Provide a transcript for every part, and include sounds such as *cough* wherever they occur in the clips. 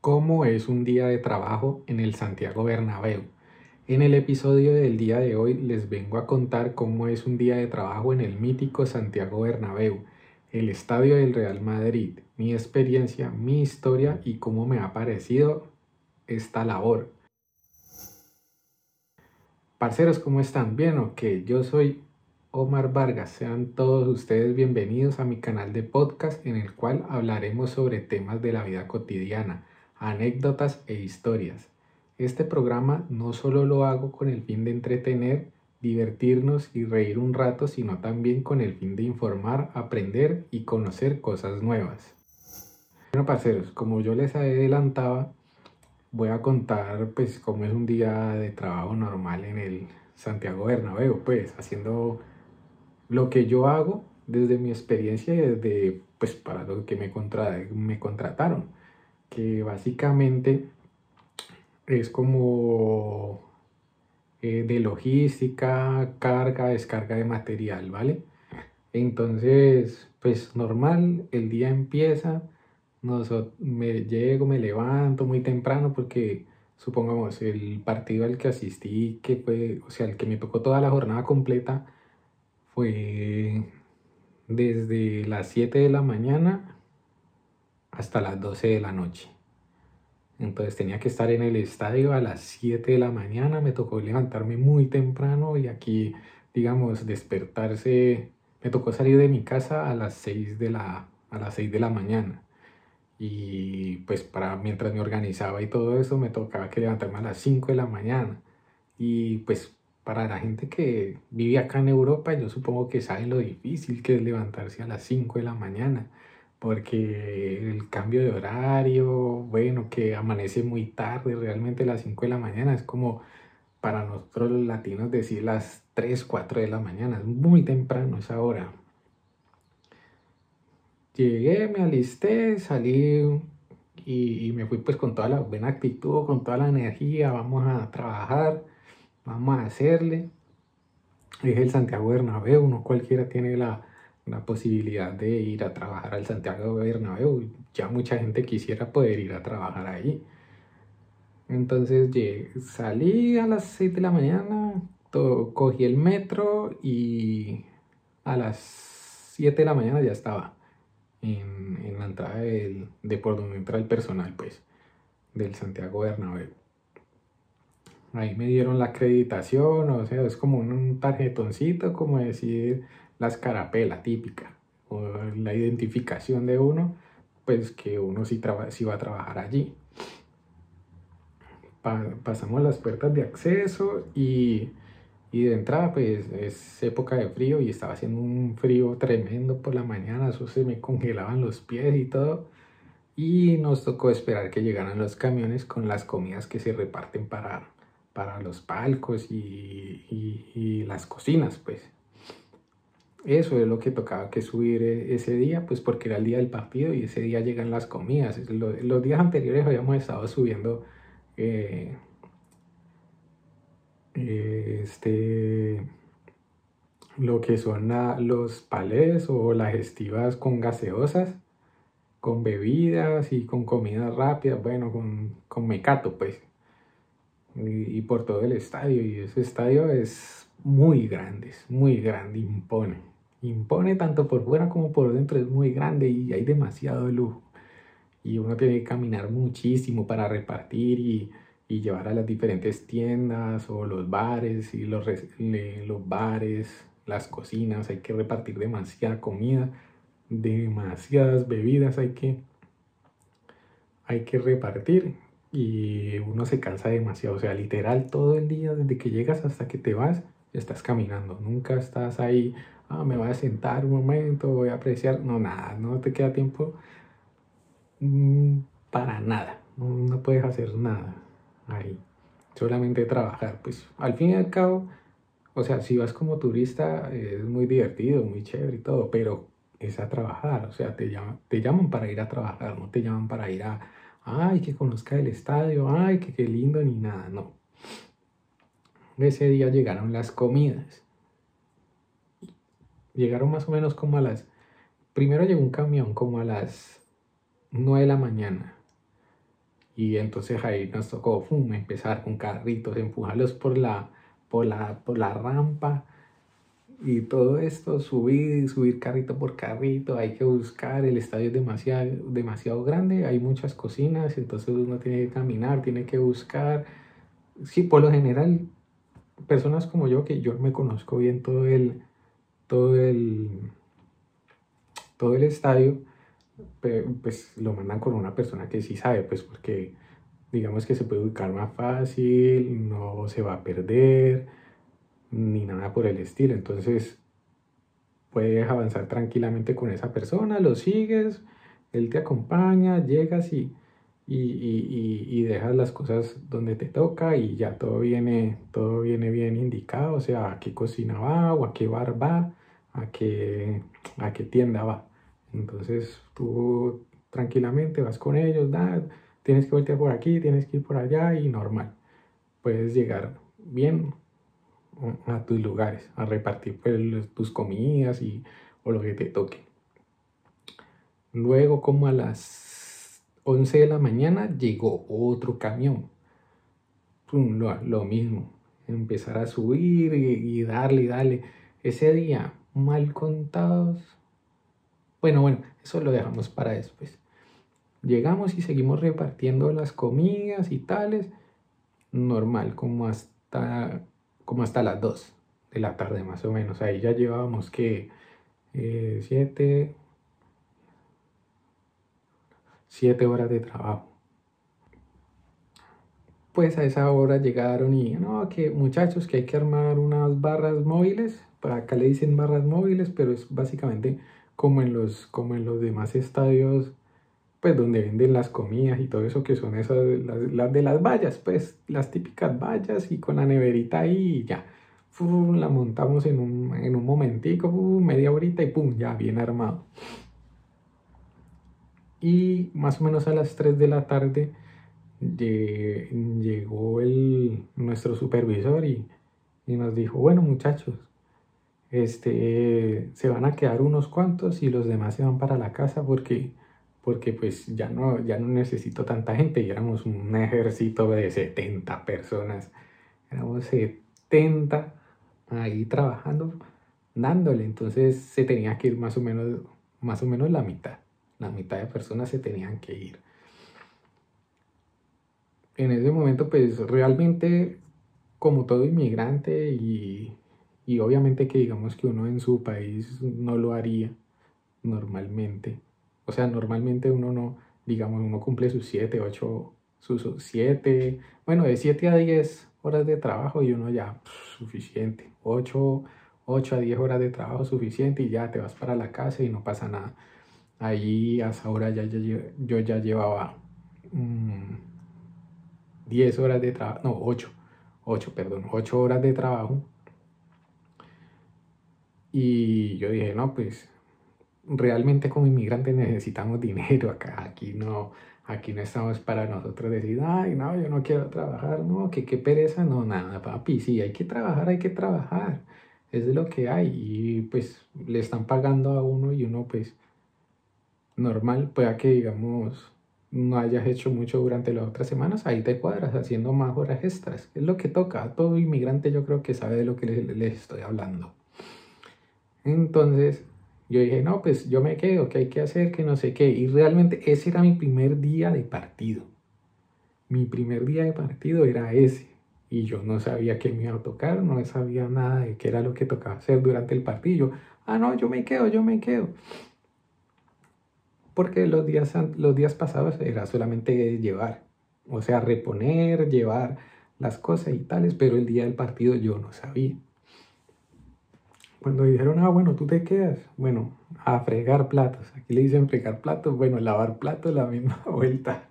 cómo es un día de trabajo en el Santiago Bernabéu. En el episodio del día de hoy les vengo a contar cómo es un día de trabajo en el mítico Santiago Bernabéu, el estadio del Real Madrid, mi experiencia, mi historia y cómo me ha parecido esta labor. Parceros, ¿cómo están? Bien, ok, yo soy Omar Vargas. Sean todos ustedes bienvenidos a mi canal de podcast en el cual hablaremos sobre temas de la vida cotidiana, anécdotas e historias. Este programa no solo lo hago con el fin de entretener, divertirnos y reír un rato, sino también con el fin de informar, aprender y conocer cosas nuevas. Bueno, parceros, como yo les adelantaba, voy a contar pues cómo es un día de trabajo normal en el Santiago Bernabéu, pues haciendo lo que yo hago desde mi experiencia y desde pues para lo que me, me contrataron, que básicamente es como eh, de logística, carga, descarga de material, ¿vale? Entonces, pues normal, el día empieza, me llego, me levanto muy temprano porque supongamos el partido al que asistí, que fue, o sea, el que me tocó toda la jornada completa, fue desde las 7 de la mañana hasta las 12 de la noche. Entonces tenía que estar en el estadio a las 7 de la mañana, me tocó levantarme muy temprano y aquí, digamos, despertarse, me tocó salir de mi casa a las 6 de la, a las 6 de la mañana. Y pues para mientras me organizaba y todo eso, me tocaba que levantarme a las 5 de la mañana. Y pues para la gente que vive acá en Europa, yo supongo que sabe lo difícil que es levantarse a las 5 de la mañana, porque el cambio de horario, bueno, que amanece muy tarde, realmente a las 5 de la mañana es como para nosotros los latinos decir las 3, 4 de la mañana, es muy temprano esa hora. Llegué, me alisté, salí y, me fui pues con toda la buena actitud, con toda la energía, vamos a trabajar, vamos a hacerle. Es el Santiago Bernabéu, no cualquiera tiene la, posibilidad de ir a trabajar al Santiago Bernabéu. Ya mucha gente quisiera poder ir a trabajar ahí. Entonces salí a las 6 de la mañana, cogí el metro y a las 7 de la mañana ya estaba en, la entrada de por donde entra el personal, pues, del Santiago Bernabéu. Ahí me dieron la acreditación, o sea, es como un tarjetoncito, como decir la escarapela típica, o la identificación de uno, pues que uno sí, sí va a trabajar allí. pasamos las puertas de acceso y y de entrada, pues es época de frío y estaba haciendo un frío tremendo por la mañana, eso se me congelaban los pies y todo. Y nos tocó esperar que llegaran los camiones con las comidas que se reparten para, para los palcos y, y, las cocinas, pues. Eso es lo que tocaba que subir e, ese día, pues porque era el día del partido y ese día llegan las comidas. Los, días anteriores habíamos estado subiendo eh, este, lo que son los palés o las gestivas con gaseosas, con bebidas y con comida rápida, bueno, con, con mecato pues, y, por todo el estadio. Y ese estadio es muy grande, es muy grande, impone. Impone tanto por fuera como por dentro, es muy grande y hay demasiado lujo. Y uno tiene que caminar muchísimo para repartir y y llevar a las diferentes tiendas o los bares y los, los bares, las cocinas, hay que repartir demasiada comida, demasiadas bebidas hay que, hay que repartir y uno se cansa demasiado, o sea, literal todo el día desde que llegas hasta que te vas, estás caminando, nunca estás ahí, ah, me voy a sentar un momento, voy a apreciar, no, nada, no te queda tiempo mm, para nada, no puedes hacer nada ahí. Solamente trabajar. Pues al fin y al cabo, o sea, si vas como turista es muy divertido, muy chévere y todo, pero es a trabajar. O sea, te llaman, te llaman para ir a trabajar, no te llaman para ir a, ay, que conozca el estadio, ay, que qué lindo, ni nada, no. Ese día llegaron las comidas. Llegaron más o menos como a las... Primero llegó un camión como a las 9 de la mañana Y entonces ahí nos tocó empezar con carritos, empujarlos por la, por la, por la rampa y todo esto, subir, subir carrito por carrito, hay que buscar, el estadio es demasiado, demasiado grande, hay muchas cocinas, entonces uno tiene que caminar, tiene que buscar. Sí, por lo general, personas como yo, que yo me conozco bien todo el, todo el, todo el estadio, pues lo mandan con una persona que sí sabe, pues porque digamos que se puede ubicar más fácil, no se va a perder, ni nada por el estilo. Entonces puedes avanzar tranquilamente con esa persona, lo sigues, él te acompaña, llegas y, y, dejas las cosas donde te toca y ya todo viene, todo viene bien indicado, o sea, a qué cocina va o a qué bar va, a qué, a qué tienda va. Entonces tú tranquilamente vas con ellos, da, tienes que voltear por aquí, tienes que ir por allá y normal. Puedes llegar bien a tus lugares, a repartir pues, tus comidas y, o lo que te toque. Luego, como a las 11 de la mañana, llegó otro camión. lo, mismo, empezar a subir y, darle y darle. Ese día, mal contados, bueno, bueno, eso lo dejamos para después. Llegamos y seguimos repartiendo las comidas y tales, normal, como hasta, como hasta las 2 de la tarde más o menos. Ahí ya llevábamos que 7 eh, horas de trabajo. Pues a esa hora llegaron y, no, que muchachos, que hay que armar unas barras móviles. Para acá le dicen barras móviles, pero es básicamente como en los, como en los demás estadios, pues donde venden las comidas y todo eso, que son esas, las, de las vallas, pues las típicas vallas y con la neverita ahí y ya. la montamos en un, en un momentico, media horita y pum, ya bien armado. Y más o menos a las 3 de la tarde llegó el, nuestro supervisor y, y nos dijo, bueno muchachos, este, se van a quedar unos cuantos y los demás se van para la casa porque, porque pues ya no, ya no necesito tanta gente y éramos un ejército de 70 personas, éramos 70 ahí trabajando, dándole, entonces se tenía que ir más o menos, más o menos la mitad, la mitad de personas se tenían que ir. En ese momento pues realmente como todo inmigrante y y obviamente que digamos que uno en su país no lo haría normalmente. O sea, normalmente uno no, digamos, uno cumple sus 7, 8, sus 7, bueno, de 7 a 10 horas de trabajo y uno ya, suficiente. 8, 8 a 10 horas de trabajo suficiente y ya te vas para la casa y no pasa nada. Ahí a esa hora ya, yo ya llevaba 10 mm, horas de trabajo, no, 8, 8, perdón, 8 horas de trabajo. Y yo dije, no, pues realmente como inmigrantes necesitamos dinero acá, aquí no, aquí no estamos para nosotros decir, ay, no, yo no quiero trabajar, no, que qué pereza, no, nada, papi, sí, hay que trabajar, hay que trabajar, es lo que hay y pues le están pagando a uno y uno pues normal, pueda que digamos no hayas hecho mucho durante las otras semanas, ahí te cuadras haciendo más horas extras, es lo que toca, todo inmigrante yo creo que sabe de lo que les estoy hablando. Entonces yo dije, no, pues yo me quedo, ¿qué hay que hacer? Que no sé qué. Y realmente ese era mi primer día de partido. Mi primer día de partido era ese. Y yo no sabía qué me iba a tocar, no sabía nada de qué era lo que tocaba hacer durante el partido. ah, no, yo me quedo, yo me quedo. Porque los días, los días pasados era solamente llevar, o sea, reponer, llevar las cosas y tales, pero el día del partido yo no sabía. Cuando dijeron, ah, bueno, tú te quedas, bueno, a fregar platos. Aquí le dicen fregar platos, bueno, lavar platos, la misma *laughs* vuelta.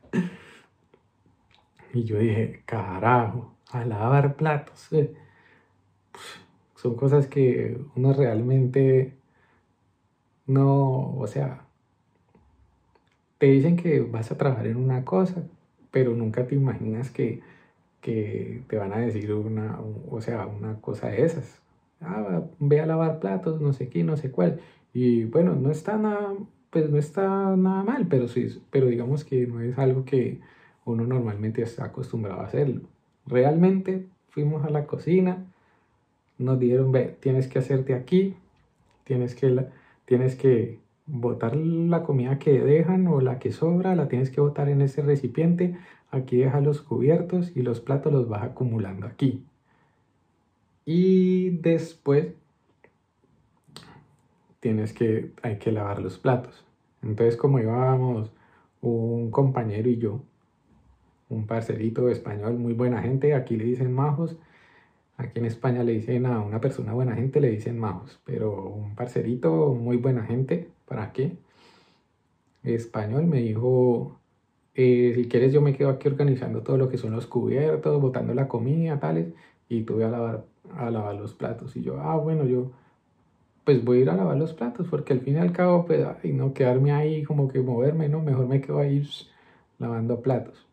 Y yo dije, carajo, a lavar platos. Eh". Son cosas que uno realmente no, o sea, te dicen que vas a trabajar en una cosa, pero nunca te imaginas que, que te van a decir una, o sea, una cosa de esas ah, ve a lavar platos, no sé qué, no sé cuál. Y bueno, no está nada, pues no está nada mal, pero sí, pero digamos que no es algo que uno normalmente está acostumbrado a hacerlo. Realmente fuimos a la cocina, nos dieron, ve, tienes que hacerte aquí, tienes que, tienes que botar la comida que dejan o la que sobra, la tienes que botar en ese recipiente, aquí deja los cubiertos y los platos los vas acumulando aquí. Y después tienes que, hay que lavar los platos. Entonces como íbamos un compañero y yo, un parcerito español, muy buena gente, aquí le dicen majos, aquí en España le dicen a una persona buena gente, le dicen majos, pero un parcerito, muy buena gente, ¿para qué? Español me dijo, eh, si quieres yo me quedo aquí organizando todo lo que son los cubiertos, botando la comida, tales, y tú voy a lavar, a lavar los platos. Y yo, ah, bueno, yo pues voy a ir a lavar los platos, porque al fin y al cabo, pues, y no quedarme ahí como que moverme, ¿no? Mejor me quedo ahí lavando platos.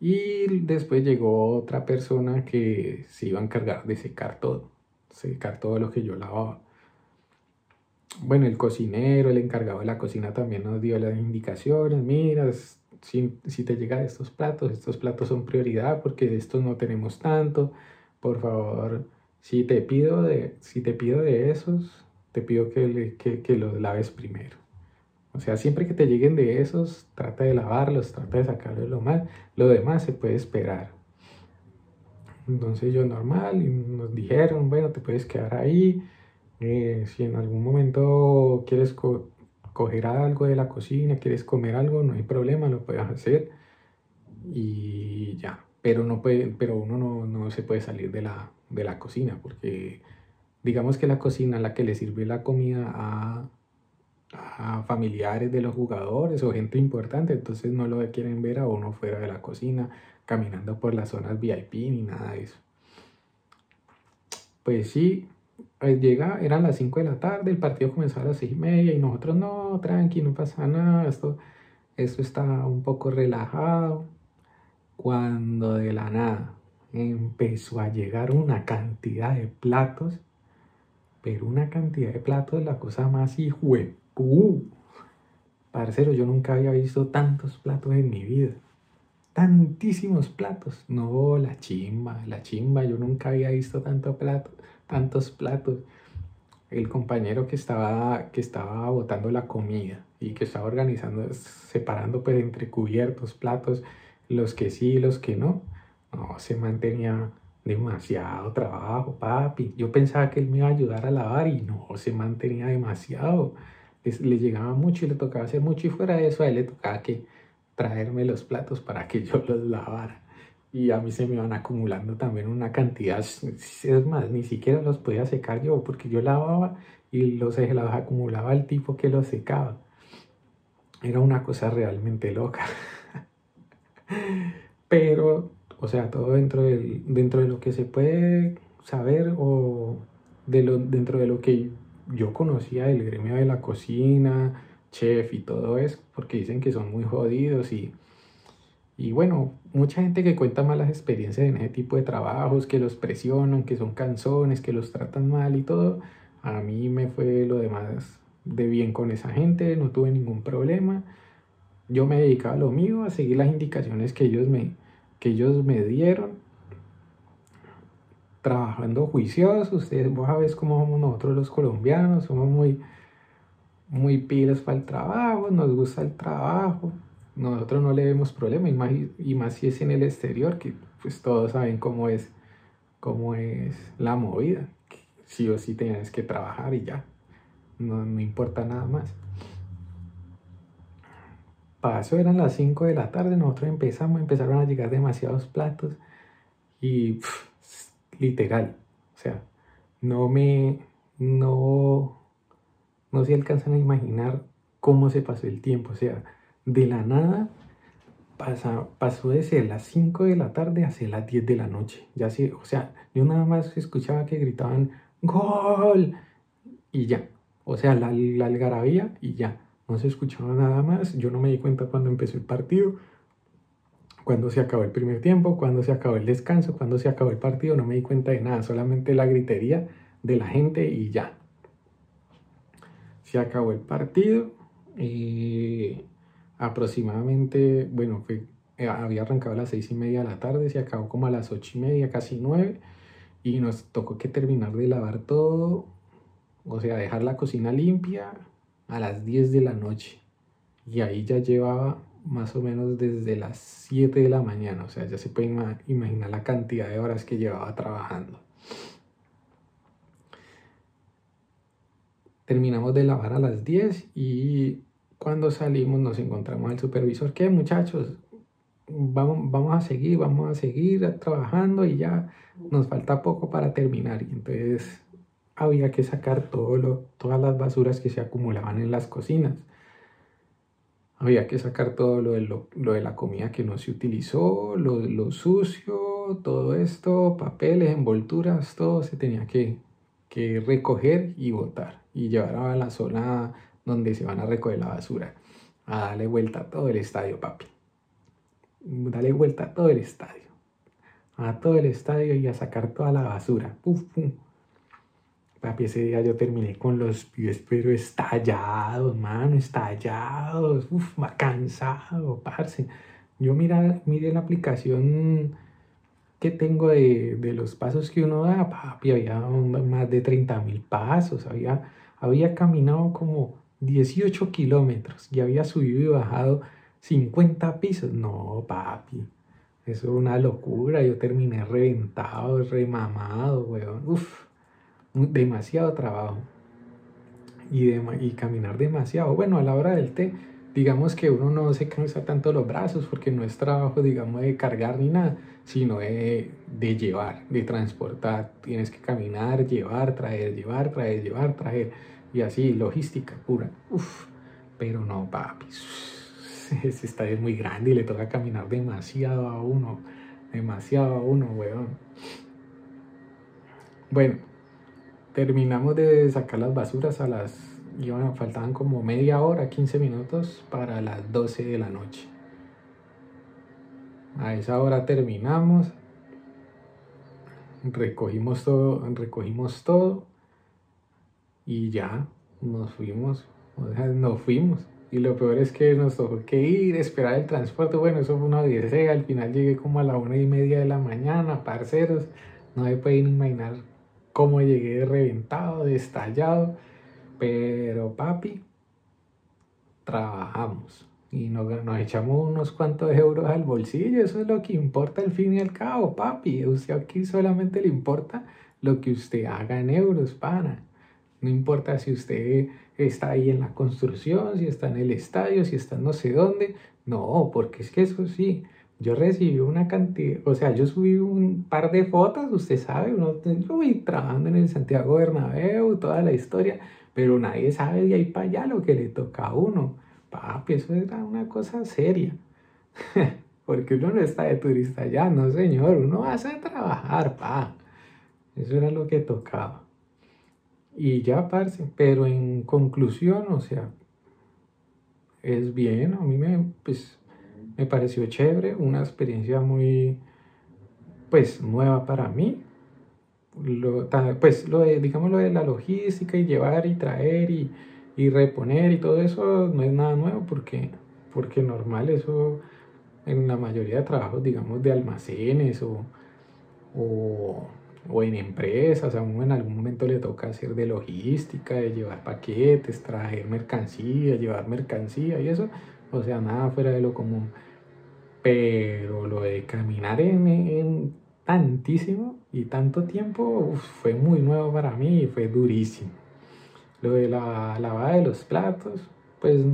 Y después llegó otra persona que se iba a encargar de secar todo, secar todo lo que yo lavaba. Bueno, el cocinero, el encargado de la cocina también nos dio las indicaciones, mira, si, si te llegan estos platos, estos platos son prioridad porque de estos no tenemos tanto, por favor, si te pido de, si te pido de esos, te pido que, que, que los laves primero. O sea, siempre que te lleguen de esos, trata de lavarlos, trata de sacarle lo más. Lo demás se puede esperar. Entonces yo normal nos dijeron, bueno, te puedes quedar ahí. Eh, si en algún momento quieres coger algo de la cocina, quieres comer algo, no hay problema, lo puedes hacer. Y ya, pero, no puede, pero uno no, no se puede salir de la, de la cocina porque digamos que la cocina, la que le sirve la comida a a familiares de los jugadores o gente importante, entonces no lo quieren ver a uno fuera de la cocina, caminando por las zonas VIP ni nada de eso. Pues sí, llega, eran las 5 de la tarde, el partido comenzó a las 6 y media y nosotros no, tranqui, no pasa nada, esto, esto está un poco relajado. Cuando de la nada empezó a llegar una cantidad de platos, pero una cantidad de platos, la cosa más Uh, parcero, yo nunca había visto tantos platos en mi vida. Tantísimos platos. No, la chimba, la chimba. Yo nunca había visto tanto plato, tantos platos. El compañero que estaba, que estaba botando la comida y que estaba organizando, separando pues entre cubiertos, platos, los que sí y los que no. No, se mantenía demasiado trabajo, papi. Yo pensaba que él me iba a ayudar a lavar y no, se mantenía demasiado le llegaba mucho y le tocaba hacer mucho y fuera de eso a él le tocaba que traerme los platos para que yo los lavara. Y a mí se me iban acumulando también una cantidad, es más, ni siquiera los podía secar yo porque yo lavaba y los, los acumulaba el tipo que los secaba. Era una cosa realmente loca. *laughs* Pero, o sea, todo dentro, del, dentro de lo que se puede saber o de lo, dentro de lo que yo conocía el gremio de la cocina, chef y todo eso, porque dicen que son muy jodidos y, y bueno, mucha gente que cuenta malas experiencias en ese tipo de trabajos, que los presionan, que son canzones, que los tratan mal y todo. A mí me fue lo demás de bien con esa gente, no tuve ningún problema. Yo me dedicaba a lo mío, a seguir las indicaciones que ellos me, que ellos me dieron trabajando juiciosos. Ustedes, vos sabés cómo somos nosotros los colombianos, somos muy, muy pilas para el trabajo, nos gusta el trabajo. Nosotros no le vemos problema, y más, si es en el exterior, que pues todos saben cómo es, cómo es la movida. Sí o sí tienes que trabajar y ya, no, no importa nada más. Pasó, eran las 5 de la tarde, nosotros empezamos, empezaron a llegar demasiados platos y literal. O sea, no me, no, no se alcanzan a imaginar cómo se pasó el tiempo. O sea, de la nada pasa, pasó de ser las 5 de la tarde a ser las 10 de la noche. Ya sí, o sea, yo nada más escuchaba que gritaban ¡Gol! Y ya. O sea, la, la algarabía y ya. No se escuchaba nada más. Yo no me di cuenta cuando empezó el partido cuando se acabó el primer tiempo, cuando se acabó el descanso, cuando se acabó el partido, no me di cuenta de nada, solamente la gritería de la gente y ya. Se acabó el partido, aproximadamente, bueno, eh, había arrancado a las seis y media de la tarde, se acabó como a las ocho y media, casi nueve, y nos tocó que terminar de lavar todo, o sea, dejar la cocina limpia a las 10 de la noche. Y ahí ya llevaba más o menos desde las 7 de la mañana, o sea, ya se puede imaginar la cantidad de horas que llevaba trabajando. Terminamos de lavar a las 10 y cuando salimos nos encontramos al supervisor, ¿qué muchachos? Vamos, vamos a seguir, vamos a seguir trabajando y ya nos falta poco para terminar. Y entonces había que sacar todo lo, todas las basuras que se acumulaban en las cocinas. Había que sacar todo lo de, lo, de la comida que no se utilizó, lo, lo, sucio, todo esto, papeles, envolturas, todo se tenía que, que recoger y botar y llevar a la zona donde se van a recoger la basura. A darle vuelta a todo el estadio, papi. Dale vuelta a todo el estadio. A todo el estadio y a sacar toda la basura. Puf, puf. Papi, ese día yo terminé con los pies, pero estallados, mano, estallados. Uf, cansado, parce. Yo mira, mire la aplicación que tengo de, de, los pasos que uno da, papi, había más de 30 mil pasos, había, había caminado como 18 kilómetros y había subido y bajado 50 pisos. No, papi, eso es una locura. Yo terminé reventado, remamado, weón. Uf demasiado trabajo y, y caminar demasiado. Bueno, a la hora del té, digamos que uno no se cansa tanto los brazos porque no es trabajo, digamos, de cargar ni nada, sino de, de llevar, de transportar. Tienes que caminar, llevar, traer, llevar, traer, llevar, traer. Y así, logística pura. Uf, pero no, papi. *laughs* Ese estadio es muy grande y le toca caminar demasiado a uno. Demasiado a uno, weón. Bueno, terminamos de sacar las basuras a las, iban, faltaban como media hora, 15 minutos para las 12 de la noche. A esa hora terminamos, recogimos todo, recogimos todo y ya nos fuimos, o sea, nos fuimos. Y lo peor es que nos tocó que ir, esperar el transporte. Bueno, eso fue una odisea. Al final llegué como a la una y media de la mañana, parceros. No me pueden imaginar cómo llegué reventado, destallado. Pero papi, trabajamos y nos, echamos unos cuantos euros al bolsillo. Eso es lo que importa al fin y al cabo, papi. Usted aquí solamente le importa lo que usted haga en euros, pana. No importa si usted está ahí en la construcción, si está en el estadio, si está no sé dónde. No, porque es que eso sí, yo recibí una cantidad, o sea, yo subí un par de fotos, usted sabe, uno, voy trabajando en el Santiago Bernabéu, toda la historia, pero nadie sabe de ahí para allá lo que le toca a uno. Papi, eso era una cosa seria. *laughs* Porque uno no está de turista allá, no señor, uno a trabajar, pa. Eso era lo que tocaba. Y ya, parce, pero en conclusión, o sea, es bien, a mí me, pues, me pareció chévere, una experiencia muy, pues, nueva para mí. Lo, pues, lo de, digamos, lo de la logística y llevar y traer y, y reponer y todo eso no es nada nuevo porque, porque normal eso en la mayoría de trabajos, digamos, de almacenes o, o, o, en empresas, a uno en algún momento le toca hacer de logística, de llevar paquetes, traer mercancía, llevar mercancía y eso, o sea, nada fuera de lo común. Pero lo de caminar en, tantísimo y tanto tiempo fue muy nuevo para mí y fue durísimo. Lo de la lavada de los platos, pues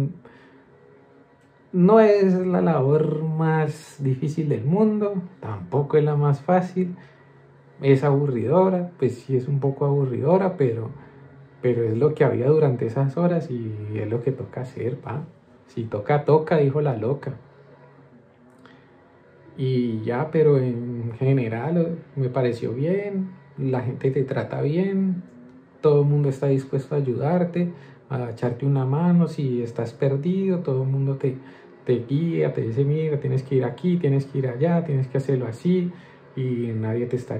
no es la labor más difícil del mundo, tampoco es la más fácil, es aburridora, pues sí es un poco aburridora, pero, pero es lo que había durante esas horas y es lo que toca hacer, pa. Si toca, toca, dijo la loca. Y ya, pero en general me pareció bien, la gente te trata bien, todo el mundo está dispuesto a ayudarte, a echarte una mano si estás perdido, todo el mundo te, te guía, te dice, mira, tienes que ir aquí, tienes que ir allá, tienes que hacerlo así, y nadie te está,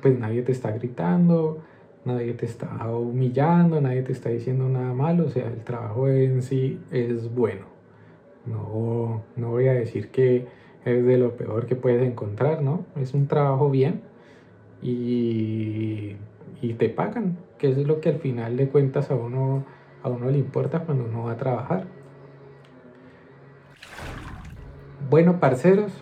pues nadie te está gritando, nadie te está humillando, nadie te está diciendo nada malo, o sea, el trabajo en sí es bueno. No, no voy a decir que es de lo peor que puedes encontrar, ¿no? Es un trabajo bien y, y te pagan, que es lo que al final de cuentas a uno, a uno le importa cuando uno va a trabajar. Bueno, parceros,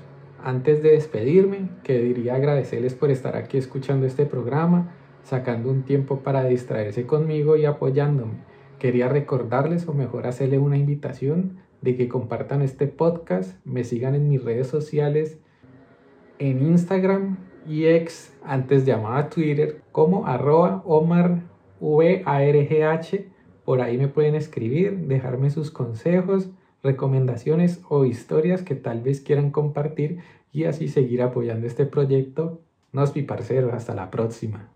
antes de despedirme, quería agradecerles por estar aquí escuchando este programa, sacando un tiempo para distraerse conmigo y apoyándome. Quería recordarles o mejor hacerle una invitación de que compartan este podcast, me sigan en mis redes sociales, en Instagram y ex, antes llamada Twitter, como arroba Omar VARGH. Por ahí me pueden escribir, dejarme sus consejos, recomendaciones o historias que tal vez quieran compartir y así seguir apoyando este proyecto. Nos vi parceros, hasta la próxima.